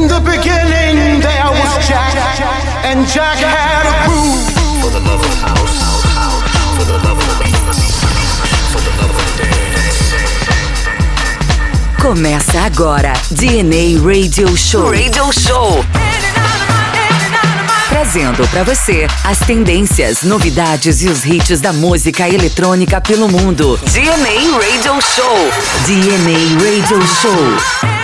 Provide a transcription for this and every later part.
In the beginning, there was Jack, and Jack had a groove. For the love of house, for the love of for the love of Começa agora DNA Radio Show. Radio Show. Trazendo para você as tendências, novidades e os hits da música eletrônica pelo mundo. DNA Radio Show. DNA Radio Show.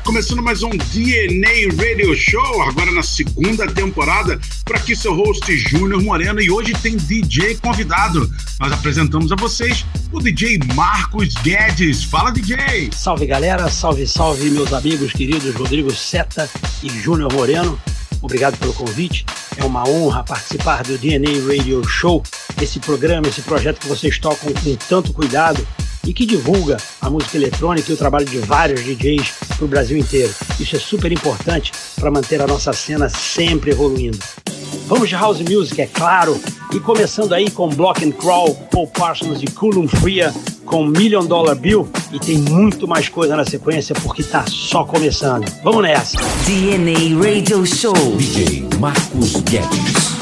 Tá começando mais um DNA Radio Show, agora na segunda temporada. Por aqui seu host Júnior Moreno e hoje tem DJ convidado. Nós apresentamos a vocês o DJ Marcos Guedes. Fala, DJ! Salve galera, salve, salve meus amigos queridos Rodrigo Seta e Júnior Moreno. Obrigado pelo convite. É uma honra participar do DNA Radio Show, esse programa, esse projeto que vocês tocam com tanto cuidado e que divulga a música eletrônica e o trabalho de vários DJs para o Brasil inteiro. Isso é super importante para manter a nossa cena sempre evoluindo. Vamos de house music, é claro, e começando aí com Block and Crawl, Paul Parsons e Coulomb Freya com Million Dollar Bill e tem muito mais coisa na sequência porque tá só começando. Vamos nessa. DNA Radio Show. DJ Marcos Guedes.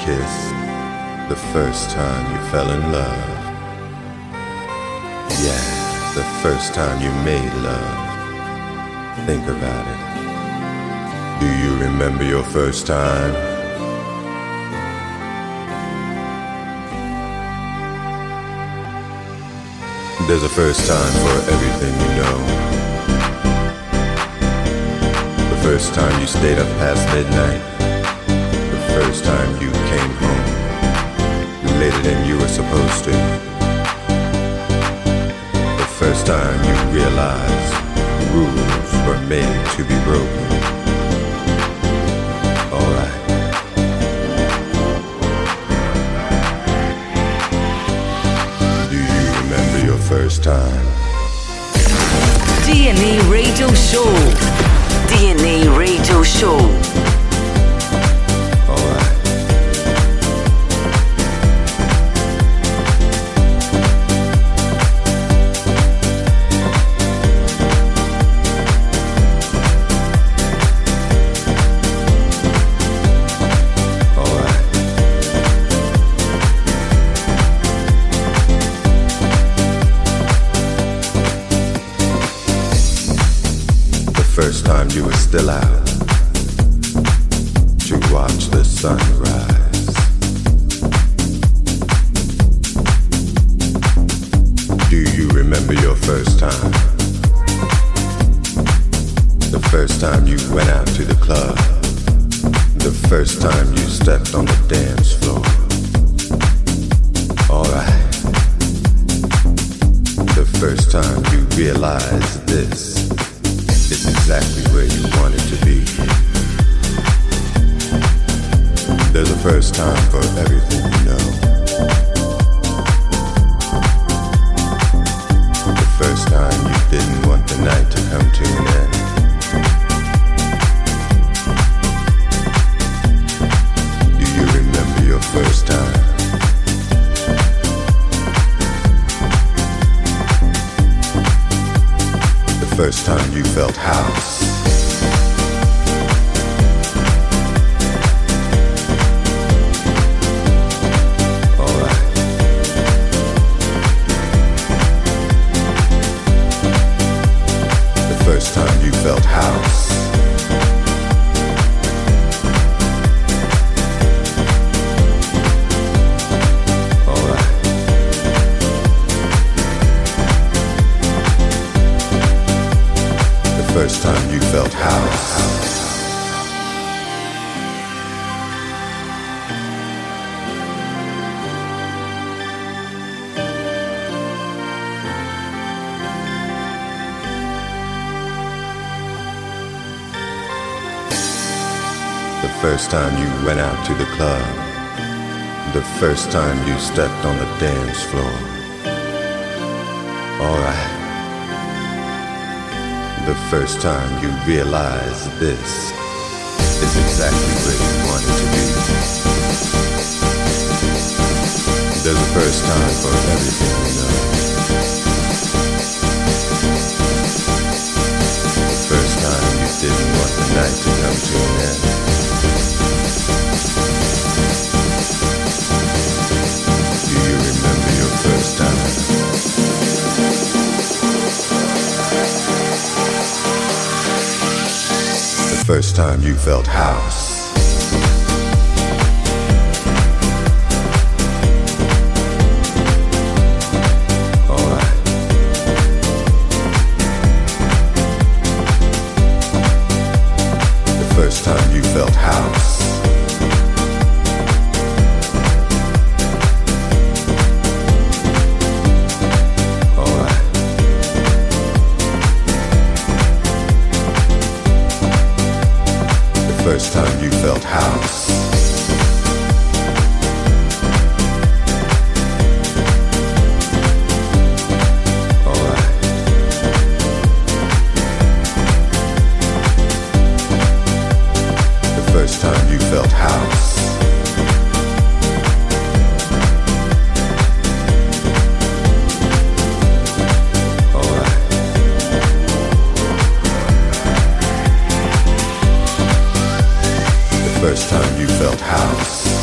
Kiss, the first time you fell in love. Yeah, the first time you made love. Think about it. Do you remember your first time? There's a first time for everything you know. The first time you stayed up past midnight. Than you were supposed to. The first time you realized rules were made to be broken. Alright. Do you remember your first time? DNA Radio Show. DNA Radio Show. First time you went out to the club. The first time you stepped on the dance floor. Alright. The first time you realized this is exactly where you wanted to be. There's a first time for everything you know. The first time you didn't want the night to come to an end. First time you felt house. First time you felt house.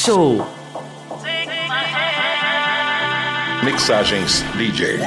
Show. Mixagens DJ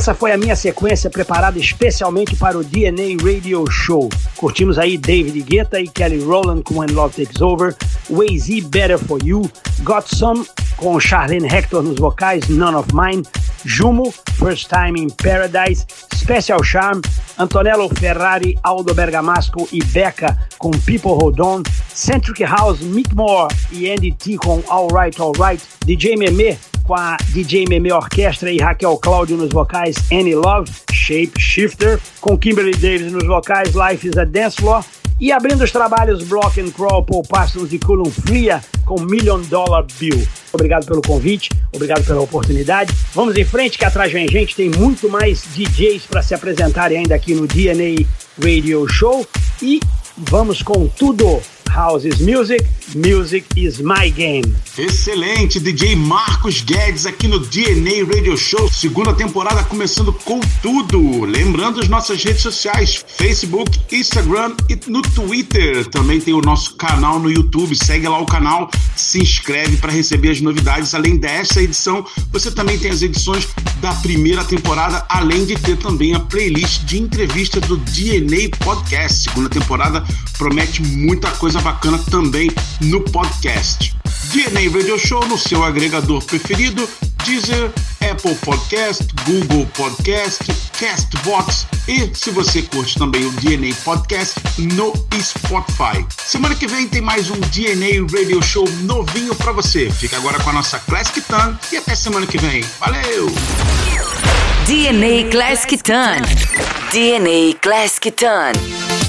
Essa foi a minha sequência preparada especialmente para o DNA Radio Show. Curtimos aí David Guetta e Kelly Rowland com When Love Takes Over, Way-Z Better For You, Got Some com Charlene Hector nos vocais, None of Mine, Jumo, First Time in Paradise, Special Charm, Antonello Ferrari, Aldo Bergamasco e Becca com People Hold On, Centric House, Mick Moore e Andy T com All Right, All Right, DJ Meme com a DJ Meme Orquestra e Raquel Cláudio nos vocais Any Love, Shape Shifter, com Kimberly Davis nos vocais Life is a Dance Floor e abrindo os trabalhos Block and Crawl, Paul Parsons e Culum Fria com Million Dollar Bill. Obrigado pelo convite, obrigado pela oportunidade. Vamos em frente, que atrás vem gente, tem muito mais DJs para se apresentarem ainda aqui no DNA Radio Show. E vamos com tudo. House is music, music is my game. Excelente, DJ Marcos Guedes aqui no DNA Radio Show, segunda temporada começando com tudo. Lembrando as nossas redes sociais, Facebook, Instagram e no Twitter. Também tem o nosso canal no YouTube, segue lá o canal, se inscreve para receber as novidades. Além dessa edição, você também tem as edições da primeira temporada, além de ter também a playlist de entrevista do DNA Podcast. Segunda temporada promete muita coisa bacana também no podcast. DNA Radio Show no seu agregador preferido, Deezer, Apple Podcast, Google Podcast, Castbox e se você curte também o DNA Podcast no Spotify. Semana que vem tem mais um DNA Radio Show novinho para você. Fica agora com a nossa Classic Tan e até semana que vem. Valeu! DNA Classic Ton. DNA Classic Ton.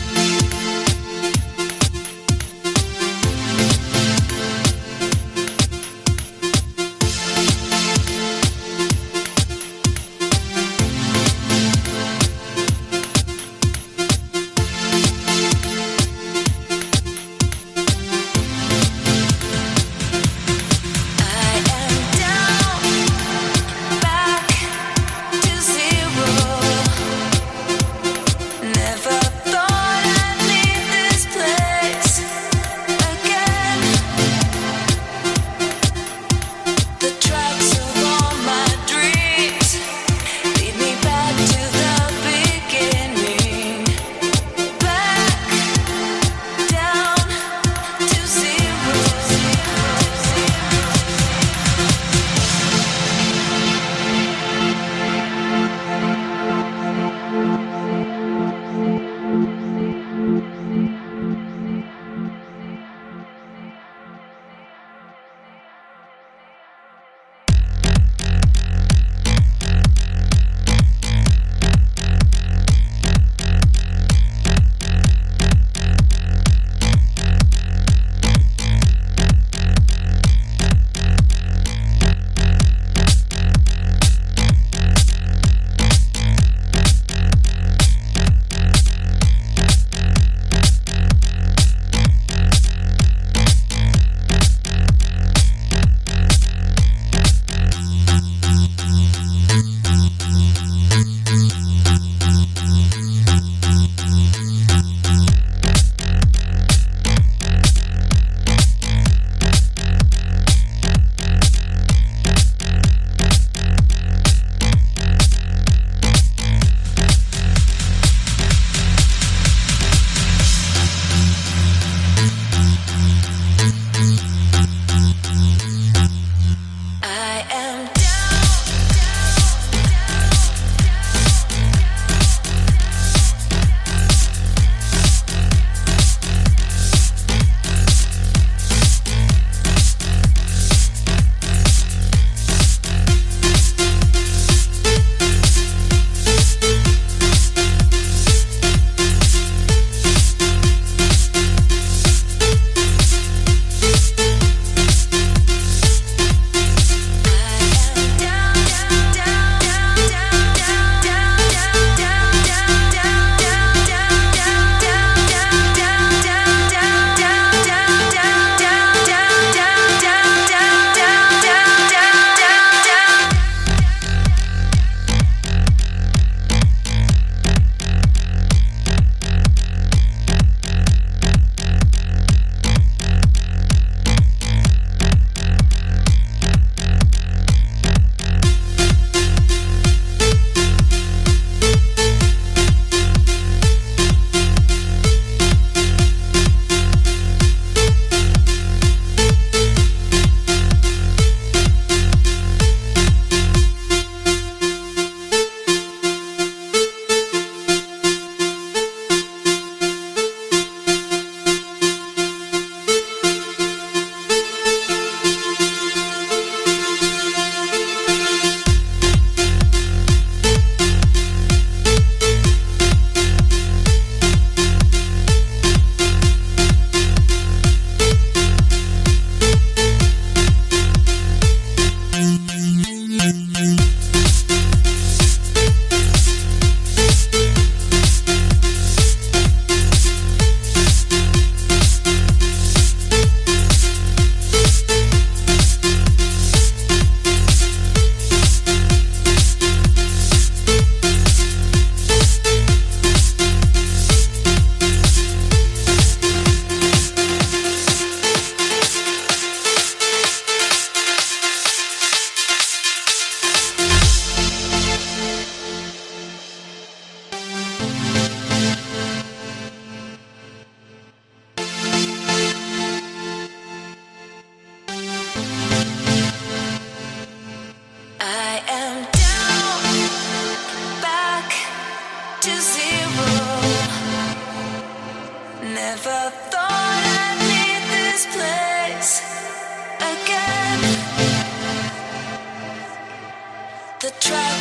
track.